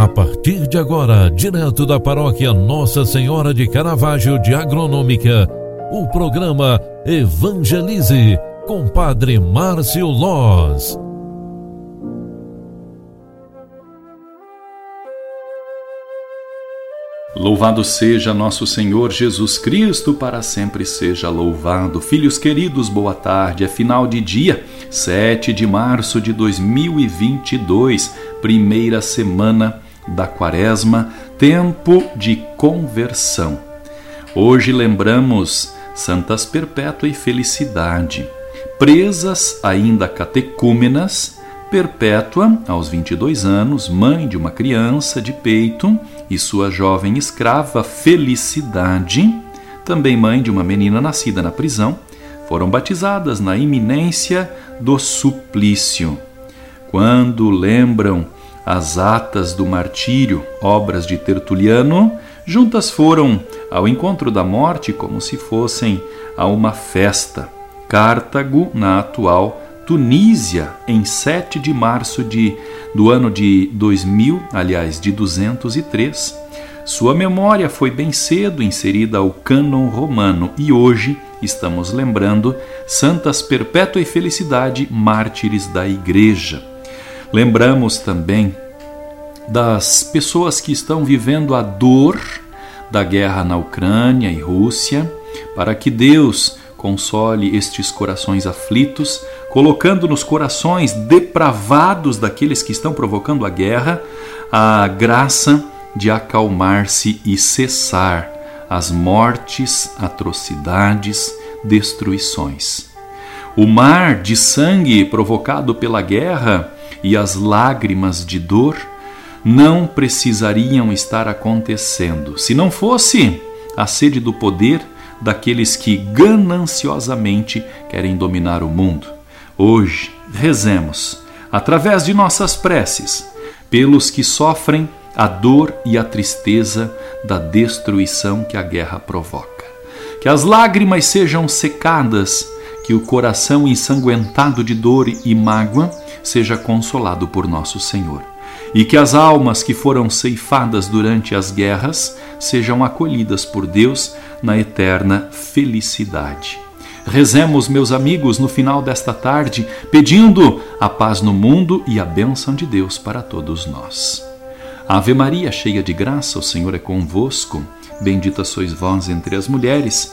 A partir de agora, direto da paróquia Nossa Senhora de Caravaggio de Agronômica, o programa Evangelize com Padre Márcio Loz. Louvado seja nosso Senhor Jesus Cristo, para sempre seja louvado. Filhos queridos, boa tarde. É final de dia, 7 de março de 2022, primeira semana da Quaresma, tempo de conversão. Hoje lembramos Santas Perpétua e Felicidade, presas ainda catecúmenas, Perpétua, aos 22 anos, mãe de uma criança de peito, e sua jovem escrava Felicidade, também mãe de uma menina nascida na prisão, foram batizadas na iminência do suplício. Quando lembram as atas do martírio, obras de Tertuliano, juntas foram ao encontro da morte como se fossem a uma festa. Cartago, na atual Tunísia, em 7 de março de, do ano de 2000, aliás, de 203. Sua memória foi bem cedo inserida ao cânon romano e hoje estamos lembrando Santas Perpétua e Felicidade, mártires da Igreja. Lembramos também das pessoas que estão vivendo a dor da guerra na Ucrânia e Rússia, para que Deus console estes corações aflitos, colocando nos corações depravados daqueles que estão provocando a guerra a graça de acalmar-se e cessar as mortes, atrocidades, destruições. O mar de sangue provocado pela guerra e as lágrimas de dor não precisariam estar acontecendo se não fosse a sede do poder daqueles que gananciosamente querem dominar o mundo. Hoje, rezemos, através de nossas preces, pelos que sofrem a dor e a tristeza da destruição que a guerra provoca. Que as lágrimas sejam secadas, que o coração ensanguentado de dor e mágoa seja consolado por nosso Senhor e que as almas que foram ceifadas durante as guerras sejam acolhidas por Deus na eterna felicidade. Rezemos, meus amigos, no final desta tarde, pedindo a paz no mundo e a bênção de Deus para todos nós. Ave Maria, cheia de graça, o Senhor é convosco. Bendita sois vós entre as mulheres,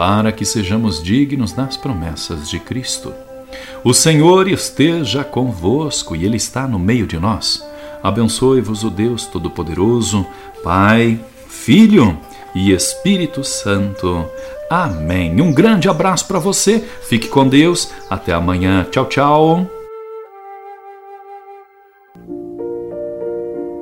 para que sejamos dignos das promessas de Cristo. O Senhor esteja convosco e Ele está no meio de nós. Abençoe-vos o Deus Todo-Poderoso, Pai, Filho e Espírito Santo. Amém. Um grande abraço para você. Fique com Deus. Até amanhã. Tchau, tchau.